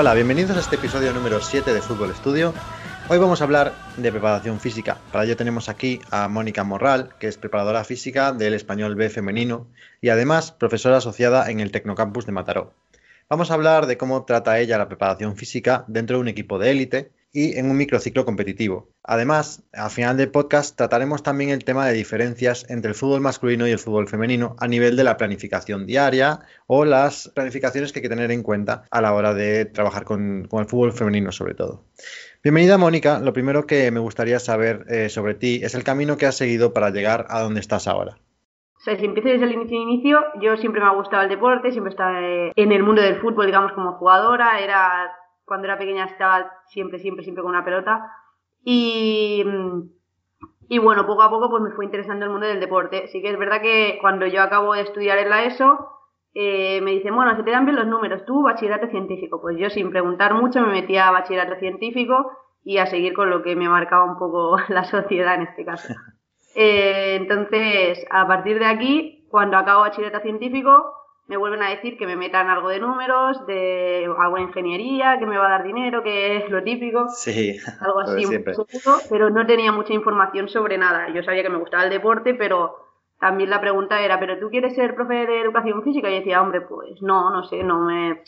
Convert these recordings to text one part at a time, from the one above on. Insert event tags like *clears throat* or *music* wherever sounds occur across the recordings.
Hola, bienvenidos a este episodio número 7 de Fútbol Estudio. Hoy vamos a hablar de preparación física. Para ello tenemos aquí a Mónica Morral, que es preparadora física del Español B femenino y además profesora asociada en el Tecnocampus de Mataró. Vamos a hablar de cómo trata ella la preparación física dentro de un equipo de élite y en un microciclo competitivo. Además, al final del podcast trataremos también el tema de diferencias entre el fútbol masculino y el fútbol femenino a nivel de la planificación diaria o las planificaciones que hay que tener en cuenta a la hora de trabajar con, el fútbol femenino sobre todo. Bienvenida Mónica, lo primero que me gustaría saber eh, sobre ti es el camino que has seguido para llegar a donde estás ahora. Si empiezo desde el inicio, inicio, yo siempre me ha gustado el deporte, siempre he estado eh, en el mundo del fútbol, digamos, como jugadora, era cuando era pequeña estaba siempre, siempre, siempre con una pelota. Y, y bueno, poco a poco pues me fue interesando el mundo del deporte. Sí que es verdad que cuando yo acabo de estudiar en la ESO, eh, me dicen, bueno, se te dan bien los números, tú bachillerato científico. Pues yo sin preguntar mucho me metía a bachillerato científico y a seguir con lo que me marcaba un poco *laughs* la sociedad en este caso. *laughs* Eh, entonces, a partir de aquí, cuando acabo bachillerato científico, me vuelven a decir que me metan algo de números, de algo de ingeniería, que me va a dar dinero, que es lo típico. Sí, *laughs* algo así, pero no tenía mucha información sobre nada. Yo sabía que me gustaba el deporte, pero también la pregunta era, ¿pero tú quieres ser profe de educación física? Y decía, hombre, pues no, no sé, no me,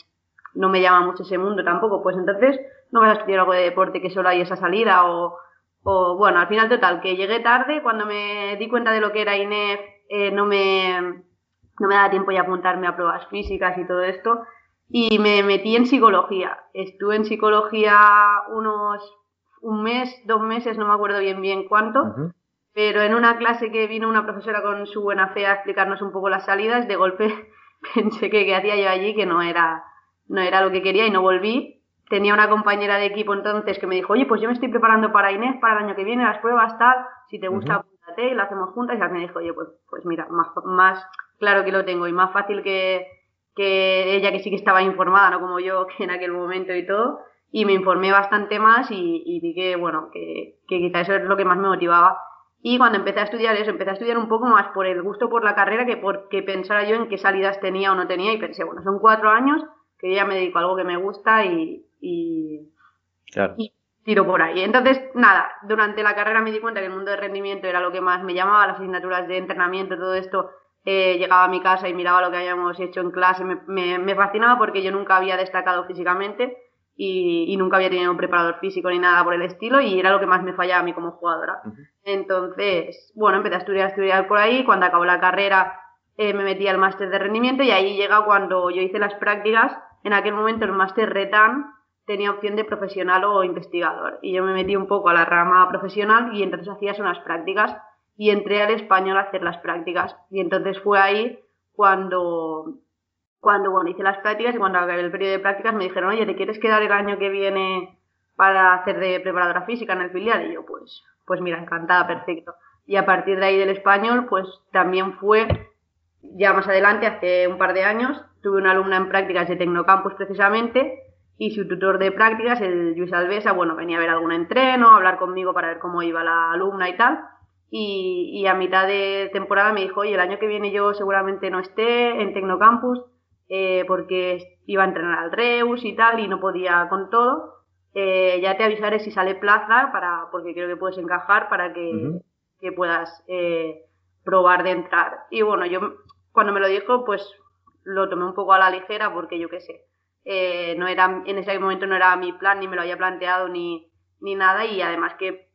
no me llama mucho ese mundo tampoco. Pues entonces no vas a estudiar algo de deporte que solo hay esa salida o, o bueno, al final total, que llegué tarde, cuando me di cuenta de lo que era INEF, eh, no me no me daba tiempo ya apuntarme a pruebas físicas y todo esto. Y me metí en psicología. Estuve en psicología unos un mes, dos meses, no me acuerdo bien bien cuánto. Pero en una clase que vino una profesora con su buena fe a explicarnos un poco las salidas, de golpe *laughs* pensé que qué hacía yo allí, que no era, no era lo que quería y no volví. Tenía una compañera de equipo entonces que me dijo, oye, pues yo me estoy preparando para Inés, para el año que viene, las pruebas, tal, si te gusta, apúntate y lo hacemos juntas. Y me dijo, oye, pues, pues mira, más, más claro que lo tengo y más fácil que, que ella que sí que estaba informada, no como yo *laughs* que en aquel momento y todo. Y me informé bastante más y, vi que, bueno, que, que quizá eso es lo que más me motivaba. Y cuando empecé a estudiar eso, empecé a estudiar un poco más por el gusto por la carrera que por que pensara yo en qué salidas tenía o no tenía. Y pensé, bueno, son cuatro años que ya me dedico a algo que me gusta y, y, y tiro por ahí. Entonces, nada, durante la carrera me di cuenta que el mundo de rendimiento era lo que más me llamaba, las asignaturas de entrenamiento, todo esto eh, llegaba a mi casa y miraba lo que habíamos hecho en clase, me, me, fascinaba porque yo nunca había destacado físicamente y, nunca había tenido un preparador físico ni nada por el estilo y era lo que más me fallaba a mí como jugadora. Entonces, bueno, empecé a estudiar, a estudiar por ahí, cuando acabó la carrera eh, me metí al máster de rendimiento y ahí llega cuando yo hice las prácticas, en aquel momento el máster RETAN tenía opción de profesional o investigador. Y yo me metí un poco a la rama profesional y entonces hacías unas prácticas y entré al español a hacer las prácticas. Y entonces fue ahí cuando, cuando bueno, hice las prácticas y cuando acabé el periodo de prácticas me dijeron, oye, ¿te quieres quedar el año que viene para hacer de preparadora física en el filial? Y yo, pues, pues mira, encantada, perfecto. Y a partir de ahí del español, pues también fue, ya más adelante, hace un par de años, tuve una alumna en prácticas de Tecnocampus precisamente, y su tutor de prácticas, el Luis Alvesa, bueno, venía a ver algún entreno, a hablar conmigo para ver cómo iba la alumna y tal. Y, a mitad de temporada me dijo, oye, el año que viene yo seguramente no esté en Tecnocampus eh, porque iba a entrenar al Reus y tal y no podía con todo. Eh, ya te avisaré si sale plaza para porque creo que puedes encajar para que, puedas eh, probar de entrar. Y bueno, yo cuando me lo dijo, pues lo tomé un poco a la ligera porque yo qué sé, no era, en ese momento no era mi plan, ni me lo había planteado ni, ni nada y además que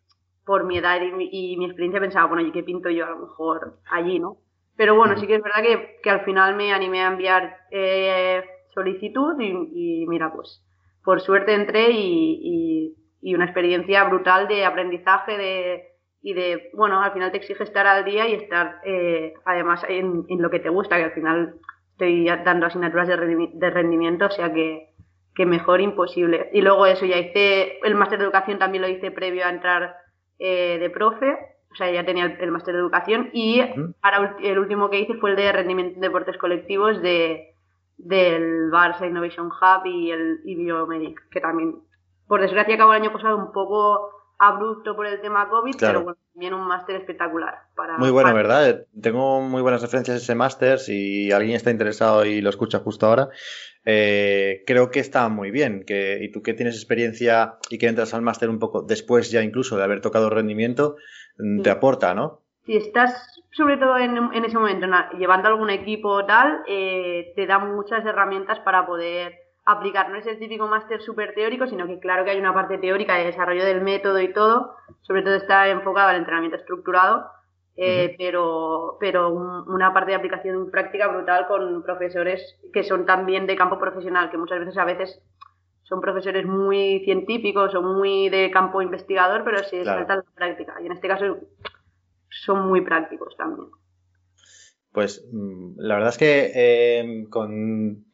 por mi edad y mi, experiencia pensaba, bueno, ¿y qué pinto yo a lo mejor allí, no? Pero bueno, sí que es verdad que, al final me animé a enviar eh, solicitud y, mira, pues por suerte entré y, una experiencia brutal de aprendizaje de, y de, bueno, al final te exige estar al día y estar eh, además en, lo que te gusta, que al final estoy dando asignaturas de rendimiento, o sea que, que mejor imposible. Y luego eso, ya hice, el máster de educación también lo hice previo a entrar eh, de profe, o sea, ya tenía el, máster de educación y ahora el último que hice fue el de rendimiento en deportes colectivos de, del Barça Innovation Hub y el y Biomedic, que también, por desgracia, acabó el año pasado un poco abrupto por el tema COVID, pero bueno, también un máster espectacular. Para, muy bueno, ¿verdad? Tengo muy buenas referencias a ese máster, si alguien está interesado y lo escucha justo ahora. Eh, creo que está muy bien. Que, y tú que tienes experiencia y que entras al máster un poco después ya incluso de haber tocado rendimiento, mm, te aporta, ¿no? Si estás sobre todo en, ese momento llevando algún equipo tal, eh, te da muchas herramientas para poder aplicar. No es el típico máster súper teórico, sino que claro que hay una parte teórica de desarrollo del método y todo. Sobre todo está enfocado al entrenamiento estructurado eh, pero, pero una parte de aplicación práctica brutal con profesores que son también de campo profesional, que muchas veces a veces son profesores muy científicos o muy de campo investigador, pero se saltan la práctica. Y en este caso son muy prácticos también. Pues mm, la verdad es que eh, con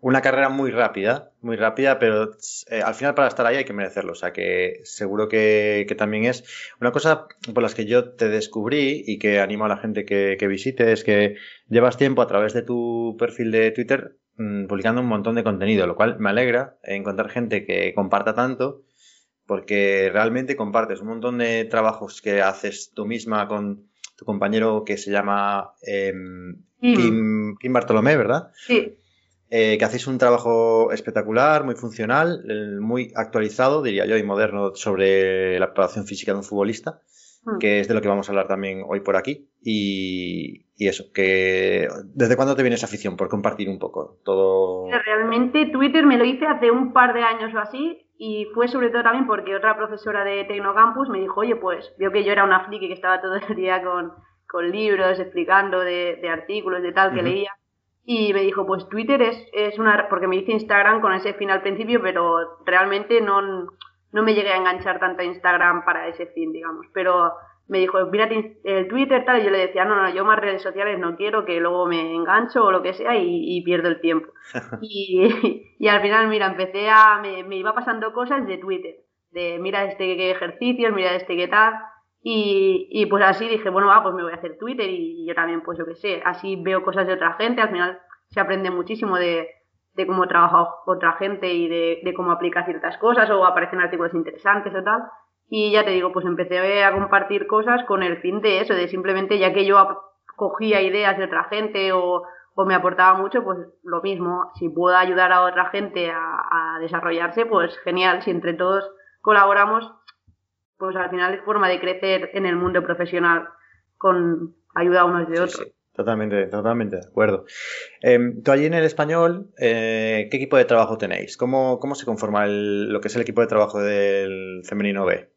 una carrera muy rápida, muy rápida, pero eh, al final para estar ahí hay que merecerlo. O sea que seguro que, también es una cosa por las que yo te descubrí y que animo a la gente que, visite es que llevas tiempo a través de tu perfil de Twitter mm, publicando un montón de contenido, lo cual me alegra encontrar gente que comparta tanto porque realmente compartes un montón de trabajos que haces tú misma con tu compañero que se llama em, Kim, Kim Bartolomé, ¿verdad? Sí. Eh, que hacéis un trabajo espectacular, muy funcional, muy actualizado, diría yo, y moderno sobre la preparación física de un futbolista, hmm. que es de lo que vamos a hablar también hoy por aquí. Y, eso, que ¿desde cuándo te viene esa afición por compartir un poco todo? Realmente Twitter me lo hice hace un par de años o así, y fue sobre todo también porque otra profesora de Tecnocampus me dijo, oye, pues vio que yo era una friki que estaba todo el día con, libros explicando de, artículos, de tal que leía y me dijo, pues Twitter es, es una... porque me hice Instagram con ese fin al principio, pero realmente no, no me llegué a enganchar tanto a Instagram para ese fin, digamos. Pero me dijo, mírate el Twitter tal, y yo le decía, no, no, yo más redes sociales no quiero, que luego me engancho o lo que sea y, pierdo el tiempo. *laughs* y, y, al final, mira, empecé a, me, me, iba pasando cosas de Twitter, de mira este qué ejercicios, mira este qué tal, y, pues así dije, bueno, va, pues me voy a hacer Twitter y, yo también, pues yo qué sé, así veo cosas de otra gente, al final se aprende muchísimo de, de cómo trabaja otra gente y de, cómo aplica ciertas cosas o aparecen artículos interesantes o tal. Y ya te digo, pues empecé a compartir cosas con el fin de eso, de simplemente ya que yo cogía ideas de otra gente o, me aportaba mucho, pues lo mismo, si puedo ayudar a otra gente a desarrollarse, pues genial, si entre todos colaboramos, pues al final es forma de crecer en el mundo profesional con ayuda unos de otros. totalmente, totalmente de acuerdo. Em, tú allí en el español, eh, ¿qué equipo de trabajo tenéis? ¿Cómo, cómo se conforma lo que es el equipo de trabajo del femenino B?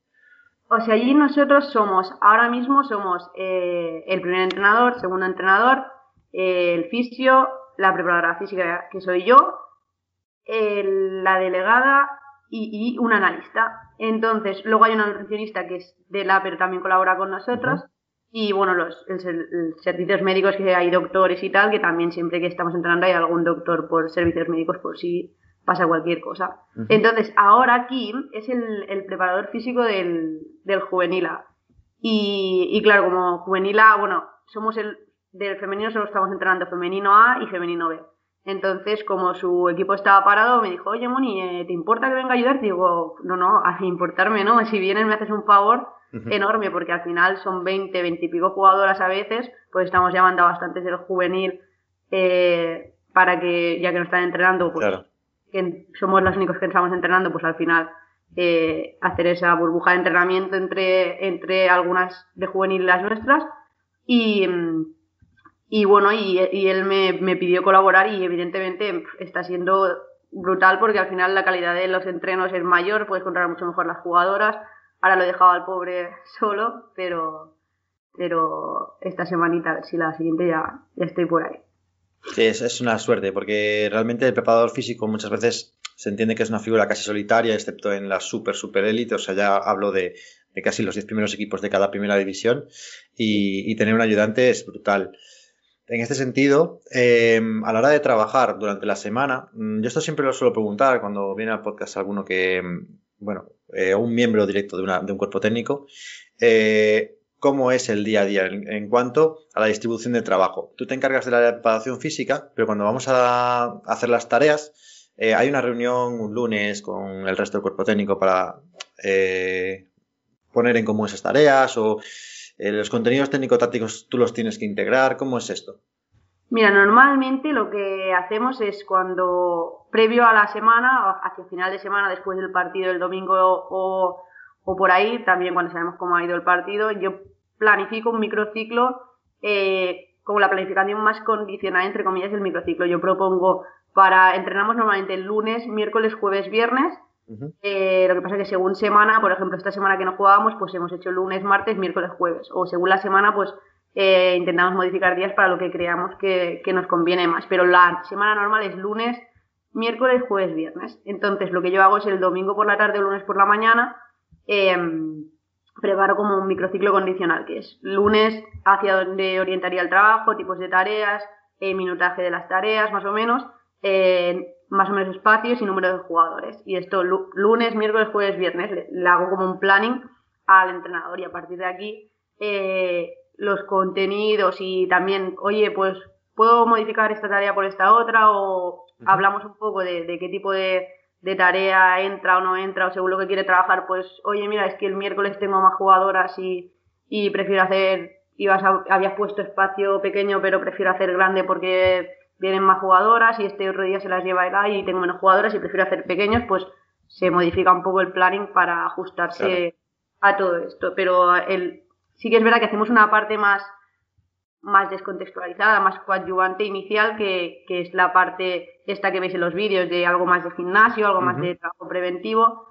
O sea, allí nosotros somos, ahora mismo somos eh, el primer entrenador, segundo entrenador, el fisio, la preparadora física que soy yo, la delegada y, un analista. Entonces, luego hay una nutricionista que es de la, pero también colabora con nosotros. Y bueno, los servicios médicos que hay doctores y tal, que también siempre que estamos entrenando hay algún doctor por servicios médicos por si pasa cualquier cosa. Entonces, ahora Kim es el, el preparador físico del, del juvenil A. Y, y, claro, como juvenil A, bueno, somos el del femenino solo estamos entrenando femenino A y femenino B. Entonces, como su equipo estaba parado, me dijo, oye, Moni, eh, ¿te importa que venga a ayudar? Digo, no, no, a importarme, ¿no? Si vienes me haces un favor enorme, porque al final son 20, 20 y pico jugadoras a veces, pues estamos llamando a bastantes del juvenil eh, para que, ya que no están entrenando, pues que somos los únicos que estamos entrenando, pues al final eh, hacer esa burbuja de entrenamiento entre, entre algunas de juvenil y las nuestras. Y mm, y bueno, y, él me, pidió colaborar y evidentemente está siendo brutal porque al final la calidad de los entrenos es mayor, puedes controlar mucho mejor las jugadoras. Ahora lo he dejado al pobre *laughs* solo, pero, pero esta semanita, a ver si la siguiente ya, ya estoy por ahí. Sí, es, es, una suerte, porque realmente el preparador físico muchas veces se entiende que es una figura casi solitaria, excepto en la super, super élite, o sea, ya hablo de, de casi los 10 primeros equipos de cada primera división, y, y tener un ayudante es brutal. En este sentido, em, a la hora de trabajar durante la semana, mm, yo esto siempre lo suelo preguntar cuando viene al podcast alguno que, mm, bueno, eh, un miembro directo de, un cuerpo técnico, eh, cómo es el día a día en, cuanto a la distribución de trabajo. Tú te encargas de la preparación física, pero cuando vamos a hacer las tareas, eh, hay una reunión un lunes con el resto del cuerpo técnico para poner en común esas tareas o eh, los contenidos técnico-tácticos tú los tienes que integrar. ¿Cómo es esto? Mira, normalmente lo que hacemos es cuando, previo a la semana, hacia final de semana, después del partido del domingo o, o por ahí, también cuando sabemos cómo ha ido el partido, yo planifico un microciclo eh, como la planificación más condicionada, entre comillas, del microciclo. Yo propongo para, entrenamos normalmente el lunes, miércoles, jueves, viernes. Eh, lo que pasa es que según semana, por ejemplo, esta semana que no jugábamos, pues hemos hecho lunes, martes, miércoles, jueves. O según la semana, pues eh, intentamos modificar días para lo que creamos que, nos conviene más. Pero la semana normal es lunes, miércoles, jueves, viernes. Entonces, lo que yo hago es el domingo por la tarde o lunes por la mañana. Eh, preparo como un microciclo condicional, que es lunes hacia donde orientaría el trabajo, tipos de tareas, eh, minutaje de las tareas, más o menos, más o menos espacios y número de jugadores. Y esto lunes, miércoles, jueves, viernes, le, hago como un planning al entrenador y a partir de aquí eh, los contenidos y también, oye, pues puedo modificar esta tarea por esta otra o hablamos un poco de qué tipo de de tarea entra o no entra o según lo que quiere trabajar, pues oye, mira, es que el miércoles tengo más jugadoras y, y prefiero hacer, ibas habías puesto espacio pequeño pero prefiero hacer grande porque vienen más jugadoras y este otro día se las lleva el y tengo menos jugadoras y prefiero hacer pequeños, pues se modifica un poco el planning para ajustarse a todo esto. Pero el, sí que es verdad que hacemos una parte más más descontextualizada, más coadyuvante inicial, que, que, es la parte esta que veis en los vídeos de algo más de gimnasio, algo más de trabajo preventivo.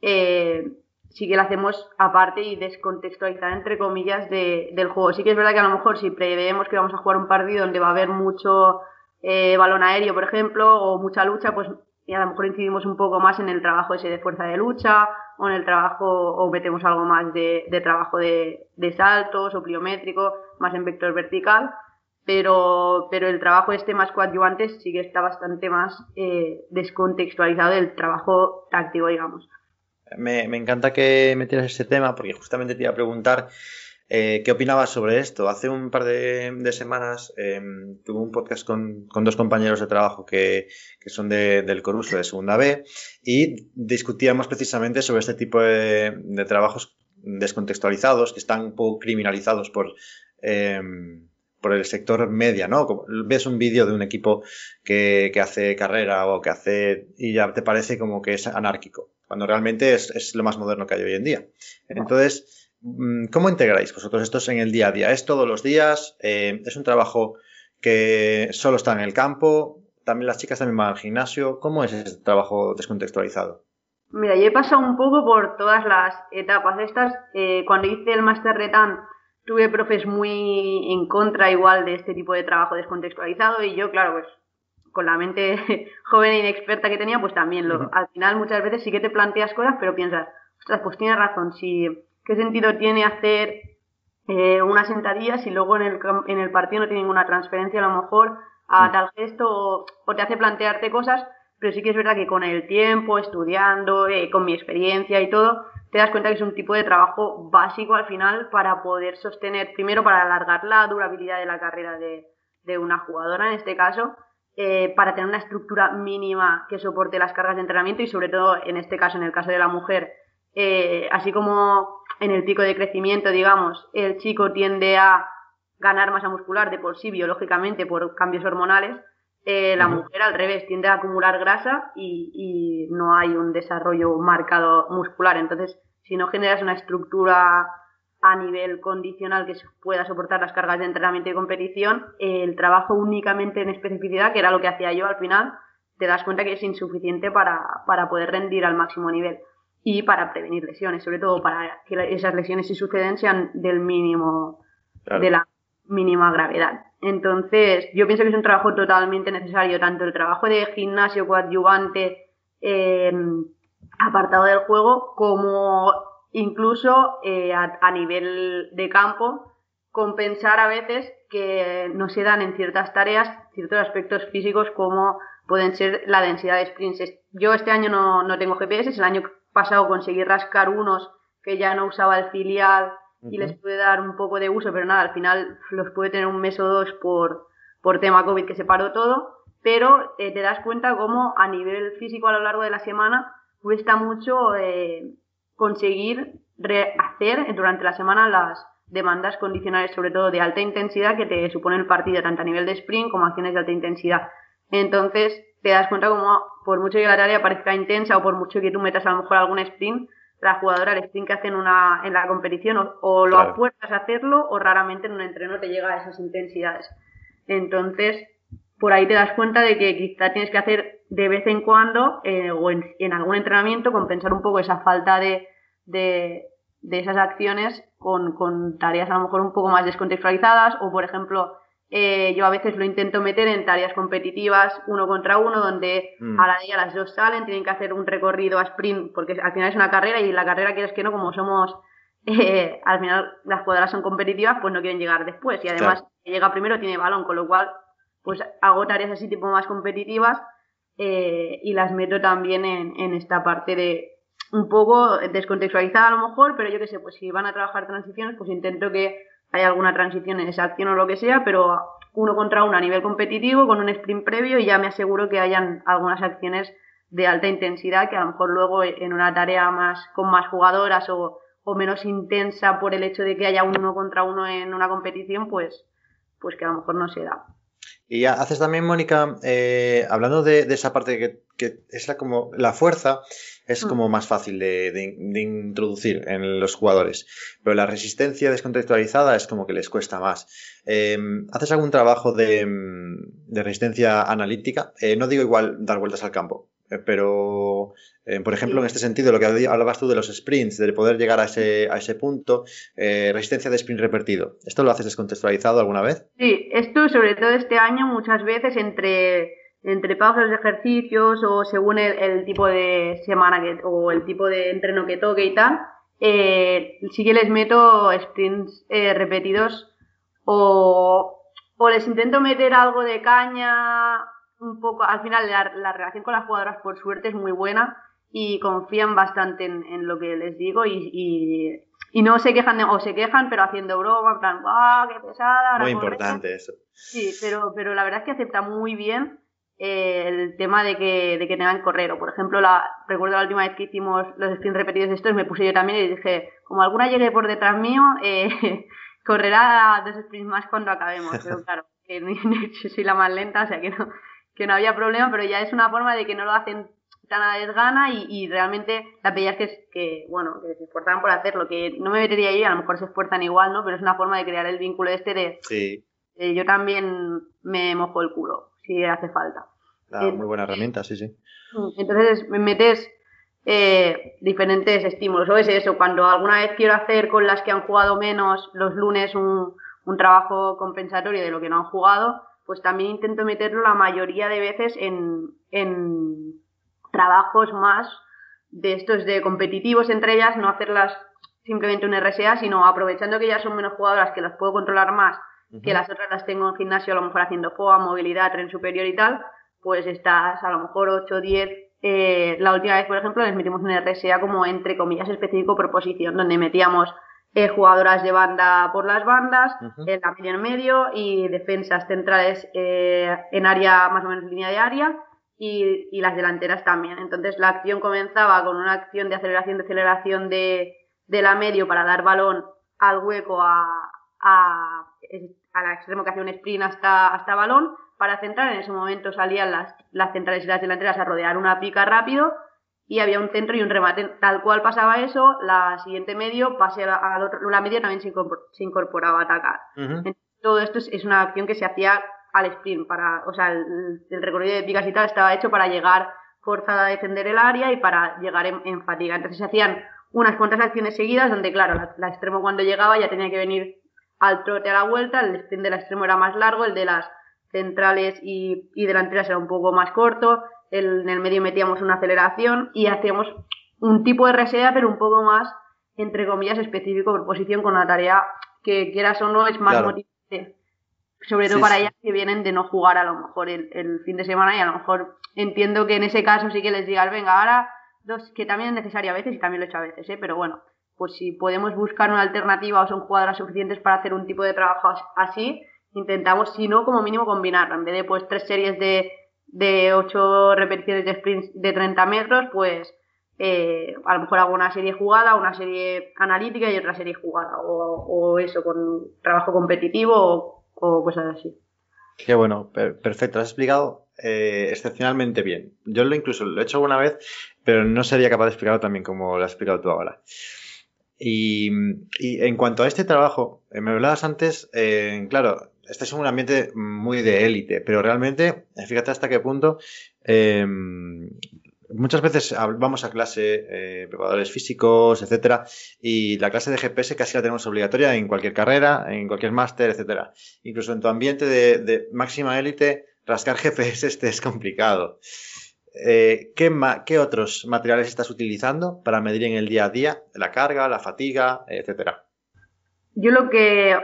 Eh, sí que la hacemos aparte y descontextualizada, entre comillas, de, del juego. Sí que es verdad que a lo mejor si preveemos que vamos a jugar un partido donde va a haber mucho eh, balón aéreo, por ejemplo, o mucha lucha, pues a lo mejor incidimos un poco más en el trabajo ese de fuerza de lucha o en el trabajo o metemos algo más de, trabajo de, saltos o pliométrico, más en vector vertical, pero, pero el trabajo este más coadyuvante sí que está bastante más eh, descontextualizado del trabajo táctico, digamos. Me, me encanta que metieras ese tema porque justamente te iba a preguntar eh, ¿Qué opinabas sobre esto? Hace un par de, semanas em, tuve un podcast con, dos compañeros de trabajo que, son del Coruso de Segunda B y discutíamos precisamente sobre este tipo de, trabajos descontextualizados que están un poco criminalizados por, em, por el sector media, ¿no? ves un vídeo de un equipo que, hace carrera o que hace y ya te parece como que es anárquico, cuando realmente es, es lo más moderno que hay hoy en día. Entonces, ¿Cómo integráis vosotros estos en el día a día? ¿Es todos los días? Eh, ¿Es un trabajo que solo está en el campo? ¿También las chicas también van al gimnasio? ¿Cómo es ese trabajo descontextualizado? Mira, yo he pasado un poco por todas las etapas estas. Eh, cuando hice el máster de tuve profes muy en contra igual de este tipo de trabajo descontextualizado y yo, claro, pues con la mente *laughs* joven e inexperta que tenía, pues también lo, al final muchas veces sí que te planteas cosas, pero piensas, ostras, pues tienes razón, si qué sentido tiene hacer eh, unas sentadillas y luego en el, en el partido no tiene ninguna transferencia a lo mejor a mm. tal gesto o, te hace plantearte cosas, pero sí que es verdad que con el tiempo, estudiando, eh, con mi experiencia y todo, te das cuenta que es un tipo de trabajo básico al final para poder sostener, primero para alargar la durabilidad de la carrera de, de una jugadora en este caso, eh, para tener una estructura mínima que soporte las cargas de entrenamiento y sobre todo en este caso, en el caso de la mujer, eh, así como en el pico de crecimiento, digamos, el chico tiende a ganar masa muscular de por sí, biológicamente, por cambios hormonales, eh, la mujer al revés tiende a acumular grasa y, no hay un desarrollo marcado muscular. Entonces, si no generas una estructura a nivel condicional que pueda soportar las cargas de entrenamiento y competición, el trabajo únicamente en especificidad, que era lo que hacía yo al final, te das cuenta que es insuficiente para, para poder rendir al máximo nivel y para prevenir lesiones, sobre todo para que esas lesiones si suceden sean del mínimo, de la mínima gravedad. Entonces, yo pienso que es un trabajo totalmente necesario, tanto el trabajo de gimnasio coadyuvante em, apartado del juego, como incluso eh, a, nivel de campo, compensar a veces que no se dan en ciertas tareas ciertos aspectos físicos como pueden ser la densidad de sprints. Yo este año no, no tengo GPS, es el año pasado conseguí rascar unos que ya no usaba el filial y les pude dar un poco de uso, pero nada, al final los pude tener un mes o dos por, por tema COVID que se paró todo, pero eh, te das cuenta cómo a nivel físico a lo largo de la semana cuesta mucho eh, conseguir hacer durante la semana las, demandas condicionales, sobre todo de alta intensidad, que te supone el partido, tanto a nivel de sprint como acciones de alta intensidad. Entonces, te das cuenta como por mucho que la tarea parezca intensa o por mucho que tú metas a lo mejor algún sprint, la jugadora el sprint que hace en, una, en la competición o, lo apuestas a hacerlo o raramente en un entreno te llega a esas intensidades. Entonces, por ahí te das cuenta de que quizá tienes que hacer de vez en cuando eh, o en, algún entrenamiento compensar un poco esa falta de, de, de esas acciones con, con, tareas a lo mejor un poco más descontextualizadas o, por ejemplo, eh, yo a veces lo intento meter en tareas competitivas uno contra uno, donde mm. a la día las dos salen, tienen que hacer un recorrido a sprint, porque al final es una carrera y la carrera quieres que no, como somos, *laughs* eh, al final las jugadoras son competitivas, pues no quieren llegar después. Y además, que llega primero tiene balón, con lo cual, pues hago tareas así tipo más competitivas eh, y las meto también en, en esta parte de un poco descontextualizada a lo mejor, pero yo qué sé, pues si van a trabajar transiciones, pues intento que hay alguna transición en esa acción o lo que sea, pero uno contra uno a nivel competitivo con un sprint previo y ya me aseguro que hayan algunas acciones de alta intensidad que a lo mejor luego en una tarea más con más jugadoras o, menos intensa por el hecho de que haya un uno contra uno en una competición, pues, pues que a lo mejor no se da. Y haces también, Mónica, eh, hablando de, esa parte que, que es la, como la fuerza, es mm. como más fácil de, introducir en los jugadores. Pero la resistencia descontextualizada es como que les cuesta más. Em, ¿Haces algún trabajo de, resistencia analítica? Eh, no digo igual dar vueltas al campo, eh, pero eh, por ejemplo, en este sentido, lo que hablabas tú de los sprints, de poder llegar a ese, a ese punto, resistencia de sprint repetido. ¿Esto lo haces descontextualizado alguna vez? Sí, esto sobre todo este año muchas veces entre entre pausas de ejercicios o según el, tipo de semana que, o el tipo de entreno que toque y tal, eh, sí que les meto sprints eh, repetidos o, o, les intento meter algo de caña, un poco, al final la, relación con las jugadoras por suerte es muy buena y confían bastante en, lo que les digo y, y, no se quejan o se quejan pero haciendo broma, en plan, ¡guau, qué pesada! Muy importante eso. Sí, pero, pero la verdad es que acepta muy bien eh, el tema de que, de que tengan correr. por ejemplo, la, recuerdo la última vez que hicimos los sprints repetidos estos, me puse yo también y dije, como alguna llegue por detrás mío, eh, *laughs* correrá dos sprints más cuando acabemos. *laughs* Pero claro, que *laughs* soy la más lenta, o sea que no, que no había problema, pero ya es una forma de que no lo hacen tan a desgana y, y realmente la pedías que, que, bueno, que se esforzaran por hacerlo, que no me metería ahí, a lo mejor se esfuerzan igual, ¿no? Pero es una forma de crear el vínculo este de, sí. yo también me mojo el culo si hace falta. muy buena herramienta, sí, sí. Entonces me metes eh, diferentes estímulos. O es eso, cuando alguna vez quiero hacer con las que han jugado menos los lunes un, un trabajo compensatorio de lo que no han jugado, pues también intento meterlo la mayoría de veces en, en trabajos más de estos de competitivos entre ellas, no hacerlas simplemente un RSA, sino aprovechando que ya son menos jugadoras, que las puedo controlar más que las otras las tengo en gimnasio a lo mejor haciendo FOA, movilidad, tren superior y tal, pues estás a lo mejor 8 o 10. Eh, la última vez, por ejemplo, les metimos en RSA como entre comillas específico proposición, donde metíamos eh, jugadoras de banda por las bandas, en la media en medio y defensas centrales eh, en área más o menos línea de área y, y, las delanteras también. Entonces la acción comenzaba con una acción de aceleración, de aceleración de, de la medio para dar balón al hueco a, a, la extremo que hacía un sprint hasta, hasta balón para centrar. En ese momento salían las, las centrales y las delanteras a rodear una pica rápido y había un centro y un remate. Tal cual pasaba eso, la siguiente medio, pase al otro, la media también se, incorporaba a atacar. Todo esto es, una acción que se hacía al sprint, para, o sea, el, recorrido de picas y tal estaba hecho para llegar forzada a defender el área y para llegar en, fatiga. Entonces se hacían unas cuantas acciones seguidas donde, claro, la extremo cuando llegaba ya tenía que venir al trote a la vuelta, el sprint del extremo era más largo, el de las centrales y, delanteras era un poco más corto, en el medio metíamos una aceleración y hacíamos un tipo de resea, pero un poco más, entre comillas, específico por posición con una tarea que quieras o no es más motivante. Sobre todo para ellas que vienen de no jugar a lo mejor el, fin de semana y a lo mejor entiendo que en ese caso sí que les digas, venga, ahora dos, que también es necesario a veces y también lo he hecho a veces, ¿eh? pero bueno, pues si podemos buscar una alternativa o son jugadoras suficientes para hacer un tipo de trabajo así, intentamos, si no, como mínimo combinarlo. En vez de pues tres series de, de 8 repeticiones de sprints de 30 metros, pues eh, a lo mejor hago una serie jugada, una serie analítica y otra serie jugada, o, eso, con trabajo competitivo o, cosas así. Qué bueno, perfecto, lo has explicado eh, excepcionalmente bien. Yo lo incluso lo he hecho alguna vez, pero no sería capaz de explicarlo también como lo has explicado tú ahora. Y, en cuanto a este trabajo, eh, me hablabas antes, claro, este es un ambiente muy de élite, pero realmente, fíjate hasta qué punto muchas veces vamos a clase, eh, preparadores físicos, etcétera, y la clase de GPS casi la tenemos obligatoria en cualquier carrera, en cualquier máster, etcétera. Incluso en tu ambiente de, máxima élite, rascar *laughs* GPS este es complicado. Eh, ¿qué, ¿Qué otros materiales estás utilizando para medir en el día a día la carga, la fatiga, etcétera? Yo lo que,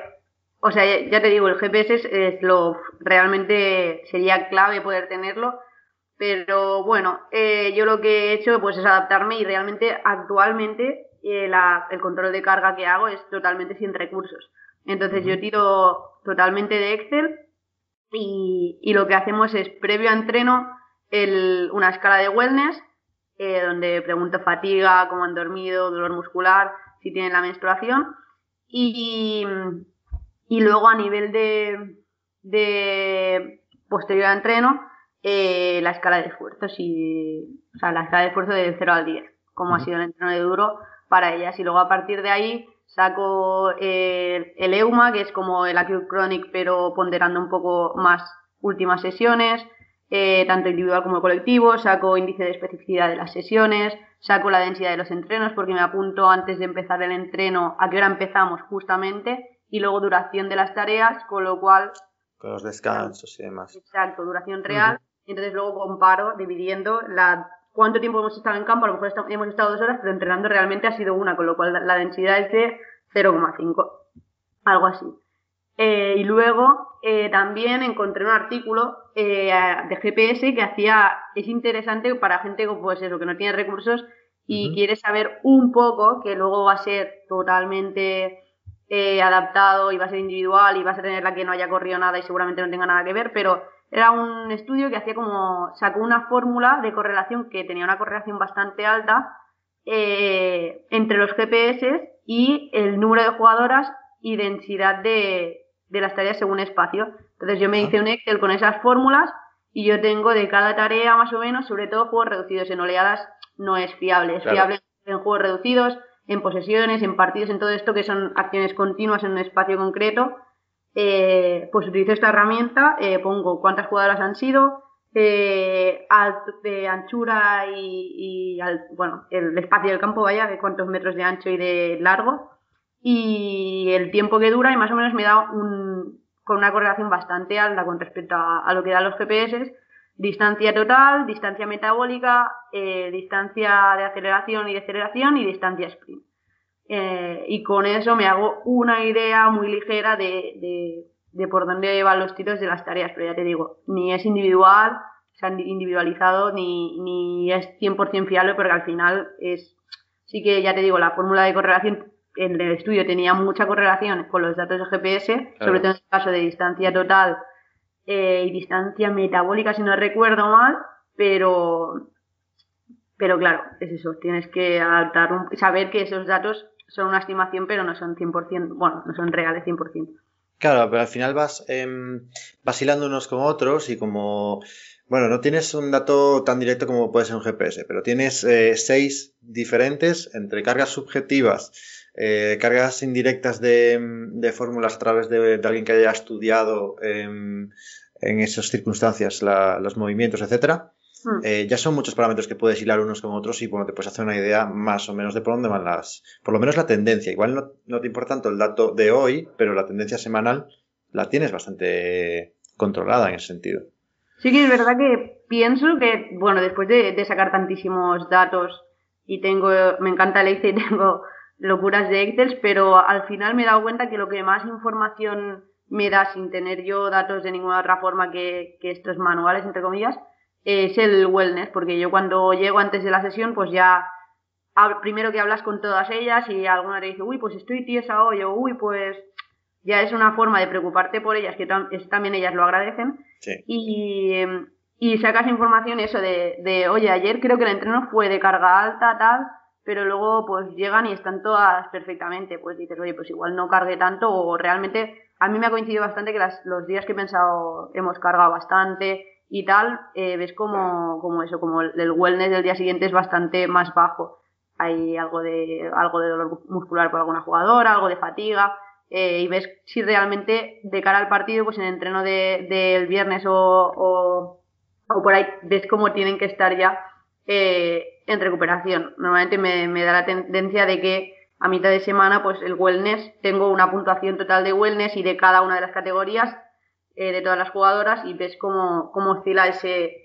o sea, ya te digo, el GPS es lo realmente sería clave poder tenerlo pero bueno, eh, yo lo que he hecho pues, es adaptarme y realmente actualmente eh, el control de carga que hago es totalmente sin recursos. Entonces yo tiro totalmente de Excel y, lo que hacemos es previo a entreno una escala de wellness eh, donde pregunto fatiga, cómo han dormido, dolor muscular, si tienen la menstruación y, luego a nivel de, de posterior a entreno eh, la escala de esfuerzos y, o sea, la escala de esfuerzo de 0 al 10, como ha sido el entreno de duro para ellas. Y luego a partir de ahí saco eh, el EUMA, que es como el Acute Chronic, pero ponderando un poco más últimas sesiones, eh, tanto individual como colectivo, saco índice de especificidad de las sesiones, saco la densidad de los entrenos, porque me apunto antes de empezar el entreno a qué hora empezamos justamente, y luego duración de las tareas, con lo cual... Con los descansos y demás. Exacto, duración real y entonces luego comparo dividiendo la cuánto tiempo hemos estado en campo, a lo mejor hemos estado dos horas, pero entrenando realmente ha sido una, con lo cual la, densidad es de 0,5, algo así. Eh, y luego eh, también encontré un artículo eh, de GPS que hacía, es interesante para gente pues eso, que no tiene recursos y quiere saber un poco, que luego va a ser totalmente adaptado y va a ser individual y va a tener la que no haya corrido nada y seguramente no tenga nada que ver, pero era un estudio que hacía como, sacó una fórmula de correlación que tenía una correlación bastante alta eh, entre los GPS y el número de jugadoras y densidad de, las tareas según espacio. Entonces yo me hice un Excel con esas fórmulas y yo tengo de cada tarea más o menos, sobre todo juegos reducidos. En oleadas no es fiable, es fiable en juegos reducidos, en posesiones, en partidos, en todo esto que son acciones continuas en un espacio concreto eh, pues utilizo esta herramienta, eh, pongo cuántas jugadoras han sido, eh, de anchura y, bueno, el espacio del campo, vaya, de cuántos metros de ancho y de largo, y el tiempo que dura, y más o menos me da un, con una correlación bastante alta con respecto a, lo que dan los GPS, distancia total, distancia metabólica, distancia de aceleración y deceleración y distancia sprint. Eh, y con eso me hago una idea muy ligera de, de, por dónde van los tiros de las tareas, pero ya te digo, ni es individual, se han individualizado, ni, ni es 100% fiable, porque al final es, sí que ya te digo, la fórmula de correlación en el estudio tenía mucha correlación con los datos de GPS, sobre todo en el caso de distancia total eh, y distancia metabólica, si no recuerdo mal, pero, pero claro, es eso, tienes que adaptar, un, saber que esos datos son una estimación, pero no son 100%, bueno, no son reales 100%. Claro, pero al final vas eh, vacilando unos con otros y como, bueno, no tienes un dato tan directo como puede ser un GPS, pero tienes eh, seis diferentes entre cargas subjetivas, eh, cargas indirectas de, fórmulas a través de, alguien que haya estudiado em, en esas circunstancias los movimientos, etcétera, Hmm. Eh, ya son muchos parámetros que puedes hilar unos con otros y bueno, te puedes hacer una idea más o menos de por dónde van las, por lo menos la tendencia. Igual no, no te importa tanto el dato de hoy, pero la tendencia semanal la tienes bastante controlada en ese sentido. Sí que es verdad que pienso que, bueno, después de, sacar tantísimos datos y tengo, me encanta el Excel y *laughs* tengo locuras de Excel, pero al final me he dado cuenta que lo que más información me da sin tener yo datos de ninguna otra forma que, que estos manuales, entre comillas, es el wellness, porque yo cuando llego antes de la sesión, pues ya primero que hablas con todas ellas y alguna te dice, uy, pues estoy tiesa hoy, o uy, pues ya es una forma de preocuparte por ellas, que también ellas lo agradecen. Y, y sacas información eso de, de, oye, ayer creo que el entreno fue de carga alta, tal, pero luego pues llegan y están todas perfectamente. Pues dices, oye, pues igual no cargue tanto o realmente a mí me ha coincidido bastante que las, los días que he pensado hemos cargado bastante y tal, eh, ves como, como eso, como el, el wellness del día siguiente es bastante más bajo. Hay algo de, algo de dolor muscular por alguna jugadora, algo de fatiga, eh, y ves si realmente de cara al partido, pues en el entreno del de, viernes o, o, o, por ahí, ves cómo tienen que estar ya eh, en recuperación. Normalmente me, me, da la tendencia de que a mitad de semana, pues el wellness, tengo una puntuación total de wellness y de cada una de las categorías eh, de todas las jugadoras y ves cómo, cómo oscila ese,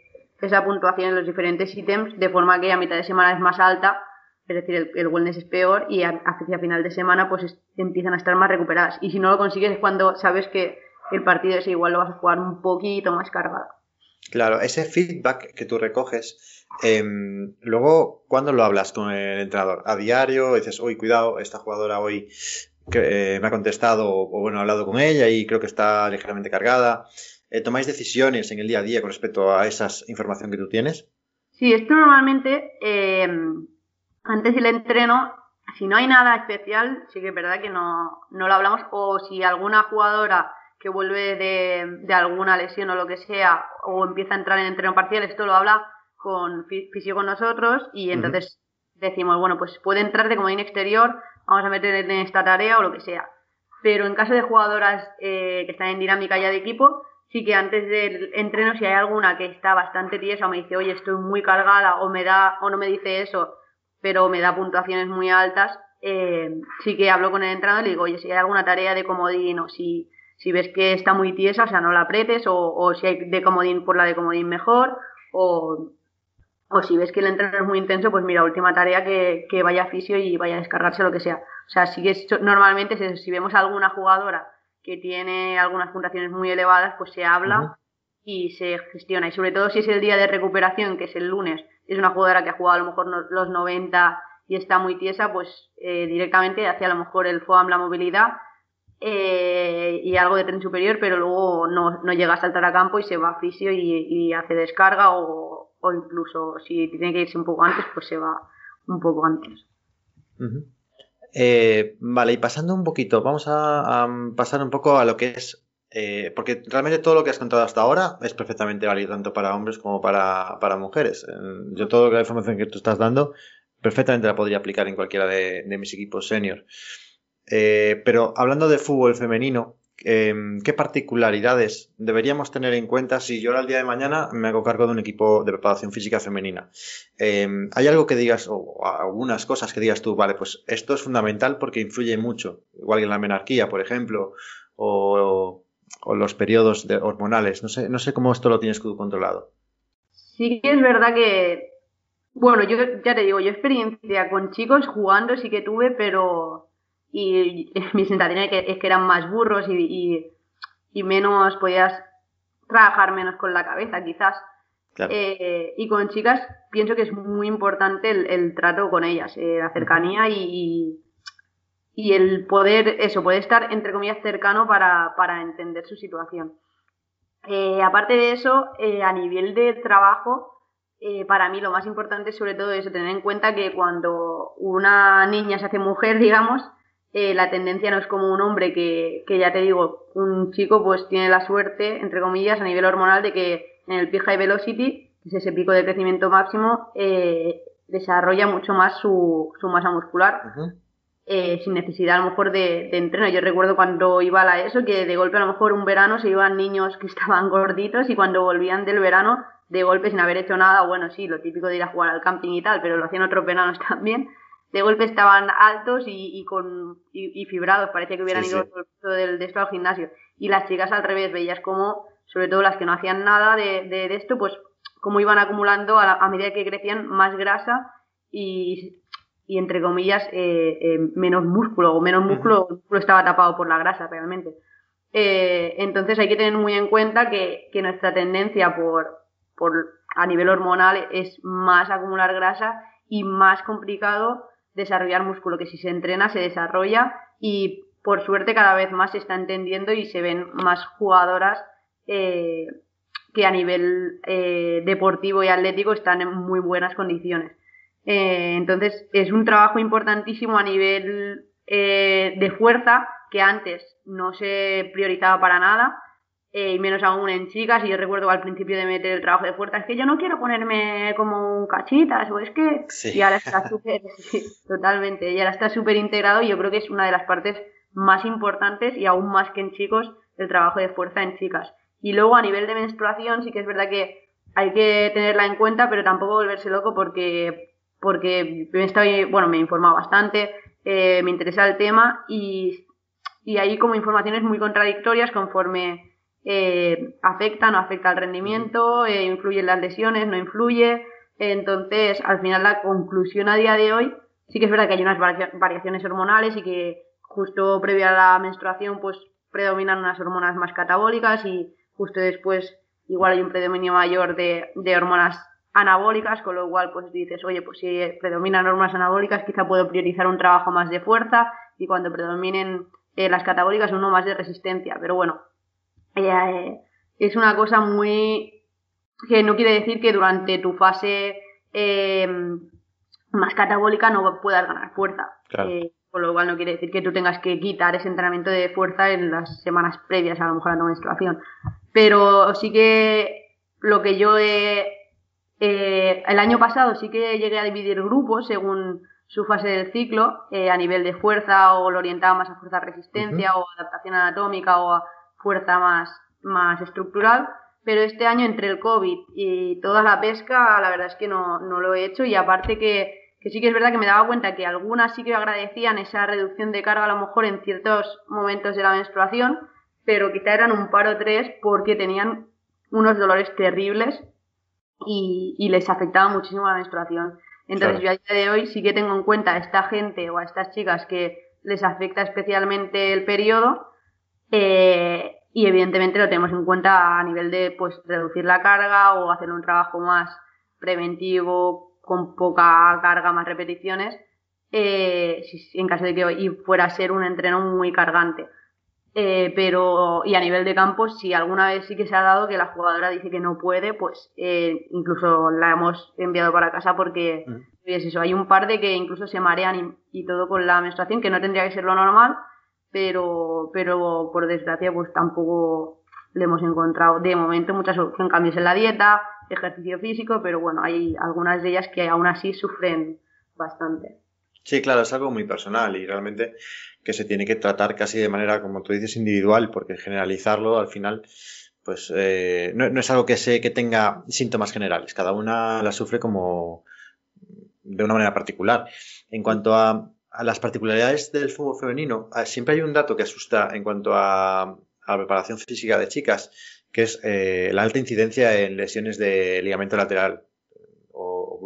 esa puntuación en los diferentes ítems, de forma que a mitad de semana es más alta es decir, el, el wellness es peor y hacia final de semana pues es, empiezan a estar más recuperadas. Y si no lo consigues es cuando sabes que el partido es igual lo vas a jugar un poquito más cargado. Claro, ese feedback que tú recoges, eh, luego, ¿cuándo lo hablas con el entrenador? ¿A diario? Dices, uy, cuidado, esta jugadora hoy que, eh, me ha contestado o, bueno, he hablado con ella y creo que está ligeramente cargada. Eh, ¿Tomáis decisiones en el día a día con respecto a esa información que tú tienes? Sí, esto normalmente eh, antes del entreno, si no hay nada especial, sí que es verdad que no, no lo hablamos, o si alguna jugadora que vuelve de, de, alguna lesión o lo que sea, o empieza a entrar en entreno parcial, esto lo habla con fisio con nosotros y entonces uh -huh. decimos, bueno, pues puede entrar de comodín exterior, vamos a meter en esta tarea o lo que sea. Pero en caso de jugadoras eh, que están en dinámica ya de equipo, sí que antes del entreno, si hay alguna que está bastante tiesa o me dice, oye, estoy muy cargada, o me da, o no me dice eso, pero me da puntuaciones muy altas, eh, sí que hablo con el entrenador y le digo, oye, si hay alguna tarea de comodín o si, si ves que está muy tiesa, o sea, no la apretes, o, o si hay de comodín, por la de comodín mejor, o, o si ves que el entreno es muy intenso, pues mira, última tarea que, que vaya a fisio y vaya a descargarse lo que sea. O sea, sí que es, normalmente si vemos a alguna jugadora que tiene algunas puntuaciones muy elevadas, pues se habla uh -huh. y se gestiona. Y sobre todo si es el día de recuperación, que es el lunes, es una jugadora que ha jugado a lo mejor los 90 y está muy tiesa, pues eh, directamente hacia a lo mejor el FOAM, la movilidad eh, y algo de tren superior, pero luego no, no, llega a saltar a campo y se va a fisio y, y hace descarga o, o, incluso si tiene que irse un poco antes, pues se va un poco antes. Eh, vale, y pasando un poquito, vamos a, pasar un poco a lo que es eh, porque realmente todo lo que has contado hasta ahora es perfectamente válido tanto para hombres como para, para mujeres. Yo toda la información que tú estás dando perfectamente la podría aplicar en cualquiera de, de mis equipos senior. Eh, pero hablando de fútbol femenino, eh, ¿qué particularidades deberíamos tener en cuenta si yo al día de mañana me hago cargo de un equipo de preparación física femenina? Eh, ¿Hay algo que digas, o algunas cosas que digas tú, vale, pues esto es fundamental porque influye mucho, igual que en la menarquía, por ejemplo, o, los periodos hormonales. No sé, no sé cómo esto lo tienes tú controlado. Sí que es verdad que, bueno, yo ya te digo, yo experiencia con chicos jugando sí que tuve, pero y *laughs* mi sensación es que, es que eran más burros y, y, y, menos, podías trabajar menos con la cabeza quizás. Claro. Eh, y con chicas pienso que es muy importante el, el trato con ellas, eh, la cercanía y, y el poder, eso, poder estar, entre comillas, cercano para, para entender su situación. Eh, aparte de eso, a nivel de trabajo, eh, para mí lo más importante es sobre todo eso, tener en cuenta que cuando una niña se hace mujer, *laughs* digamos, la tendencia no es como un hombre que, que, ya te digo, un chico pues tiene la suerte, entre comillas, a nivel hormonal de que en el Peak High Velocity, que es ese pico de crecimiento máximo, desarrolla mucho más su, su masa muscular. Uh -huh eh, sin necesidad a lo mejor de, de, entreno. Yo recuerdo cuando iba a la ESO que de golpe a lo mejor un verano se iban niños que *laughs* estaban gorditos y cuando volvían del verano de golpe sin haber hecho nada, bueno, sí, lo típico de ir a jugar al camping y tal, pero lo hacían otros veranos *laughs* también, de golpe estaban altos y, y con y, y, fibrados, parecía que hubieran sí, ido sí. todo del, de esto al gimnasio. Y las chicas al revés, veías como, sobre todo las que no hacían nada de, de, de esto, pues como iban acumulando a, la, a medida que crecían más grasa y y entre comillas eh, eh, menos músculo o menos músculo, el músculo estaba tapado por la grasa realmente. Eh, entonces hay que tener muy en cuenta que, que nuestra tendencia por, por a nivel hormonal es más acumular grasa y más complicado desarrollar músculo, que si se entrena se desarrolla y por suerte cada vez más se está entendiendo y se ven más jugadoras eh, que a nivel eh, deportivo y atlético están en muy buenas condiciones. Eh, entonces, es un trabajo importantísimo a nivel de fuerza que antes no se priorizaba para nada, y menos aún en chicas. Y yo recuerdo al principio de meter el trabajo de fuerza, es que yo no quiero ponerme como un cachitas, o es que. Y ahora está súper, *laughs* totalmente, y ahora está súper integrado, y yo creo que es una de las partes más importantes y aún más que en chicos, el trabajo de fuerza en chicas. Y luego a nivel de menstruación sí que es verdad que hay que tenerla en cuenta, pero tampoco volverse loco porque, porque me estoy, bueno, me he informado bastante, eh, me interesa el tema y, y hay como informaciones muy contradictorias conforme eh, afecta, no afecta al rendimiento, eh, influye en las lesiones, no influye. Entonces, al final la conclusión a día de hoy sí que es verdad que hay unas variaciones hormonales y que justo previa a la menstruación pues predominan unas hormonas más catabólicas y justo después igual hay un predominio mayor de, hormonas anabólicas, con lo cual pues dices, oye, pues si predominan hormonas anabólicas, quizá puedo priorizar un trabajo más de fuerza y cuando predominen eh, las catabólicas uno más de resistencia. Pero bueno, eh, es una cosa muy que no quiere decir que durante tu fase eh, más catabólica no puedas ganar fuerza. con lo cual no quiere decir que tú tengas que quitar ese entrenamiento de fuerza en las semanas previas a lo mejor a la menstruación. Pero sí que lo que yo he, eh, el año pasado sí que llegué a dividir grupos según su fase del ciclo, eh, a nivel de fuerza o lo orientaba más a fuerza resistencia o adaptación anatómica o a fuerza más, más estructural. Pero este año entre el COVID y toda la pesca, la verdad es que no, no lo he hecho y aparte que, que sí que es verdad que me daba cuenta que algunas sí que agradecían esa reducción de carga a lo mejor en ciertos momentos de la menstruación, pero quizá eran un par o tres porque tenían unos dolores terribles y, les afectaba muchísimo la menstruación. Entonces yo a día de hoy sí que tengo en cuenta a esta gente o a estas chicas que les afecta especialmente el periodo eh, y evidentemente lo tenemos en cuenta a nivel de pues reducir la carga o hacer un trabajo más preventivo con poca carga, más repeticiones, eh, en caso de que fuera a ser un entreno muy cargante. Eh, pero, y a nivel de campo, si alguna vez sí que se ha dado que la jugadora dice que no puede, pues eh, incluso la hemos enviado para casa porque mm. es eso. Hay un par de que incluso se marean y, todo con la menstruación, que no tendría que ser lo normal, pero, pero por desgracia, pues tampoco le hemos encontrado de momento mucha solución. Cambios en la dieta, ejercicio físico, pero bueno, hay algunas de ellas que aún así sufren bastante. Sí, claro, es algo muy personal y realmente que se tiene que tratar casi de manera, como tú dices, individual, porque generalizarlo al final, pues eh, no, es algo que, se, que tenga síntomas generales. Cada una la sufre como de una manera particular. En cuanto a, las particularidades del fútbol femenino, ah, siempre hay un dato que asusta en cuanto a, la preparación física de chicas, que es eh, la alta incidencia en lesiones de ligamento lateral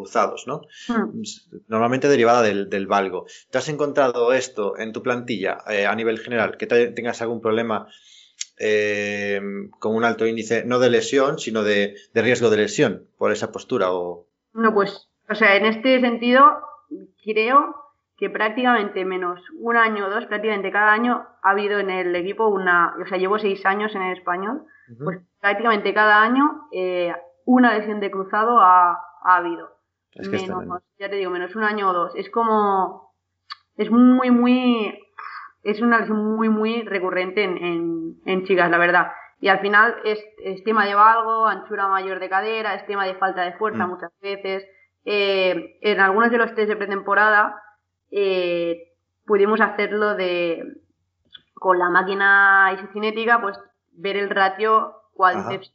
cruzados, ¿no? Hmm. Normalmente derivada del, valgo. ¿Te has encontrado esto en tu plantilla eh, a nivel general? ¿Que tengas algún problema eh, con un alto índice, no de lesión, sino de, riesgo de lesión por esa postura? O... No, pues, o sea, en este sentido, creo que prácticamente menos un año o dos, prácticamente cada año ha habido en el equipo una, o sea, llevo seis años en el español, pues prácticamente cada año eh, una lesión de cruzado ha habido menos, ya te digo, menos un año o dos. Es como, es muy, muy, es una lesión muy, muy recurrente en, en, chicas, la verdad. Y al final es, tema de valgo, anchura mayor de cadera, es tema de falta de fuerza mm. muchas veces. Eh, en algunos de los test de pretemporada eh, pudimos hacerlo de con la máquina isocinética, pues ver el ratio cuádriceps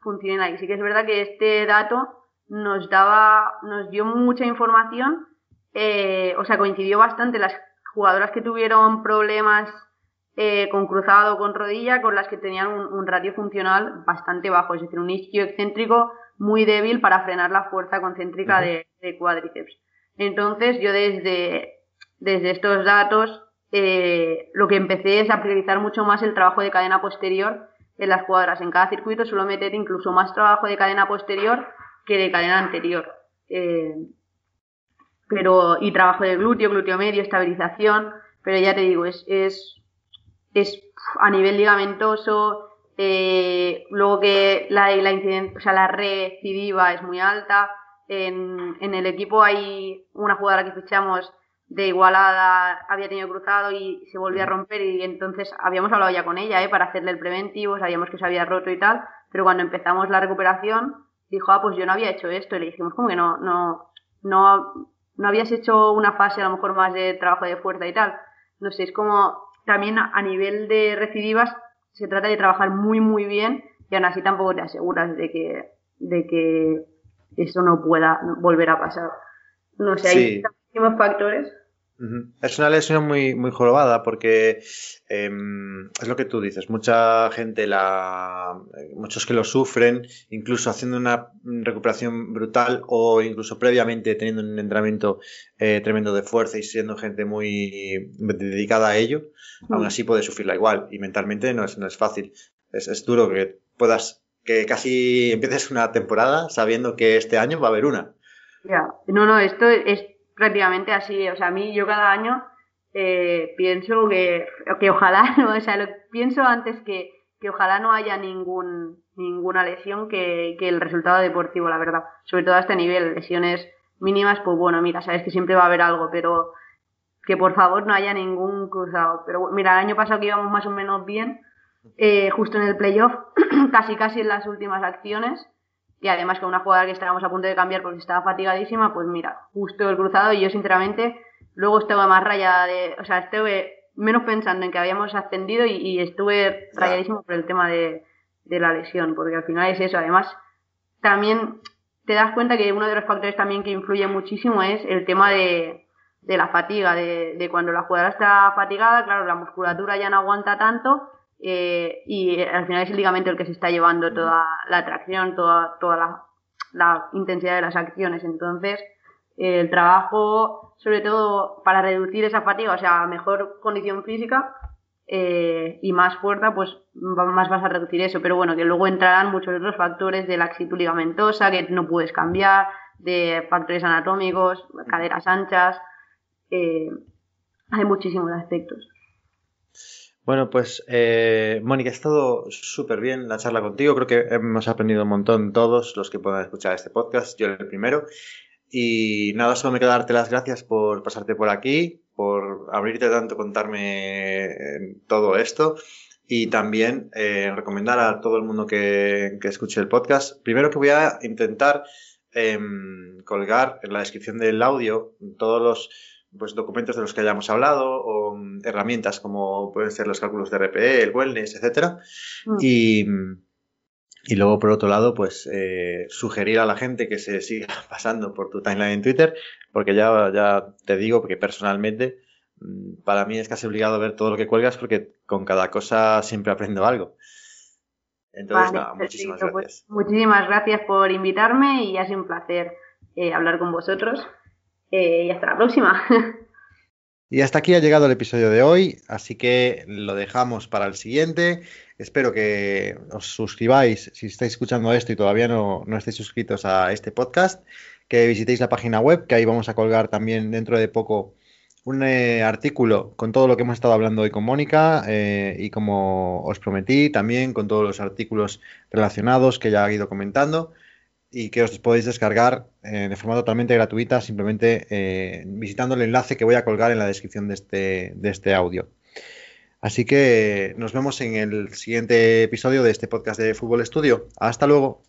funciona ahí. Sí que es verdad que este dato nos daba, nos dio mucha información, eh, o sea, coincidió bastante las jugadoras que tuvieron problemas eh, con cruzado o con rodilla con las que tenían un, ratio funcional bastante bajo, es decir, un isquio excéntrico muy débil para frenar la fuerza concéntrica de, cuádriceps. Entonces, yo desde, desde estos datos eh, lo que empecé es a priorizar mucho más el trabajo de cadena posterior en las jugadoras. En cada circuito suelo meter incluso más trabajo de cadena posterior que de cadena anterior. Eh, pero, y trabajo de glúteo, glúteo medio, estabilización, pero ya te digo, es, es, es a nivel ligamentoso, Eh, luego que la, la, o sea, la recidiva es muy alta. En, en, el equipo hay una jugadora que fichamos de Igualada, había tenido cruzado y se volvió a romper y entonces habíamos hablado ya con ella ¿eh? para hacerle el preventivo, sabíamos que se había roto y tal, pero cuando empezamos la recuperación dijo, ah, pues yo no había hecho esto y le dijimos, como que no, no, no, no habías hecho una fase a lo mejor más de trabajo de fuerza y tal. No sé, es como también a nivel de recidivas se trata de trabajar muy, muy bien y aún así tampoco te aseguras de que, de que eso no pueda volver a pasar. No sé, hay muchísimos factores. Es una lesión muy, muy jorobada porque em, es lo que tú dices, mucha gente, la, muchos que lo sufren, incluso haciendo una recuperación brutal o incluso previamente teniendo un entrenamiento eh, tremendo de fuerza y siendo gente muy dedicada a ello, aún mm. así puede sufrirla igual y mentalmente no es, no es fácil. Es, es duro que puedas, que casi empieces una temporada sabiendo que este año va a haber una. Ya, no, no, esto es prácticamente así. O sea, a mí yo cada año eh, pienso que, que ojalá, *laughs* o sea, lo, pienso antes que, que ojalá no haya ningún, ninguna lesión que, que el resultado deportivo, la verdad. Sobre todo a este nivel, lesiones mínimas, pues bueno, mira, sabes que siempre va a haber algo, pero que por favor no haya ningún cruzado. Pero mira, el año pasado que íbamos más o menos bien, eh, justo en el playoff, *clears throat* casi casi en las últimas acciones, y además con una jugadora que estábamos a punto de cambiar porque estaba fatigadísima, pues mira, justo el cruzado. Y yo sinceramente luego estaba más rayada de, o sea, estuve menos pensando en que habíamos ascendido y, estuve rayadísimo por el tema de, la lesión, porque al final es eso, además también te das cuenta que uno de los factores también que influye muchísimo es el tema de, de la fatiga, de, de cuando la jugadora está fatigada, claro, la musculatura ya no aguanta tanto eh, y al final es el ligamento el que se está llevando toda la tracción, toda, toda la, intensidad de las acciones. Entonces, el trabajo, sobre todo para reducir esa fatiga, o sea, mejor condición física eh, y más fuerza, pues más vas a reducir eso. Pero bueno, que luego entrarán muchos otros factores de laxitud ligamentosa que no puedes cambiar, de factores anatómicos, caderas anchas. Eh, hay muchísimos aspectos. Bueno, pues eh, Mónica, ha estado súper bien la charla contigo. Creo que hemos aprendido un montón todos los que puedan escuchar este podcast, yo el primero. Y nada, solo me queda darte las gracias por pasarte por aquí, por abrirte tanto, contarme eh, todo esto y también eh, recomendar a todo el mundo que, que, escuche el podcast. Primero que voy a intentar em, colgar en la descripción del audio todos los pues, documentos de los que hayamos hablado o mm, herramientas como pueden ser los cálculos de RPE, el wellness, etcétera. Mm. Y, y, luego, por otro lado, pues eh, sugerir a la gente que se siga *laughs* pasando por tu timeline en Twitter, porque ya, ya te digo que personalmente mm, para mí es casi obligado ver todo lo que cuelgas porque con cada cosa siempre aprendo algo. Entonces, nada, muchísimas pues gracias. muchísimas gracias por invitarme y ha sido un placer eh, hablar con vosotros. Eh, y hasta la próxima. *laughs* Y hasta aquí ha llegado el episodio de hoy, así que lo dejamos para el siguiente. Espero que os suscribáis si estáis escuchando esto y todavía no, no estáis suscritos a este podcast, que visitéis la página web, que ahí vamos a colgar también dentro de poco un eh, artículo con todo lo que hemos estado hablando hoy con Mónica eh, y como os prometí también con todos los artículos relacionados que ya ha ido comentando y que os podéis descargar eh, de forma totalmente gratuita simplemente eh, visitando el enlace que voy a colgar en la descripción de este, de este audio. Así que nos vemos en el siguiente episodio de este podcast de Fútbol Estudio. Hasta luego.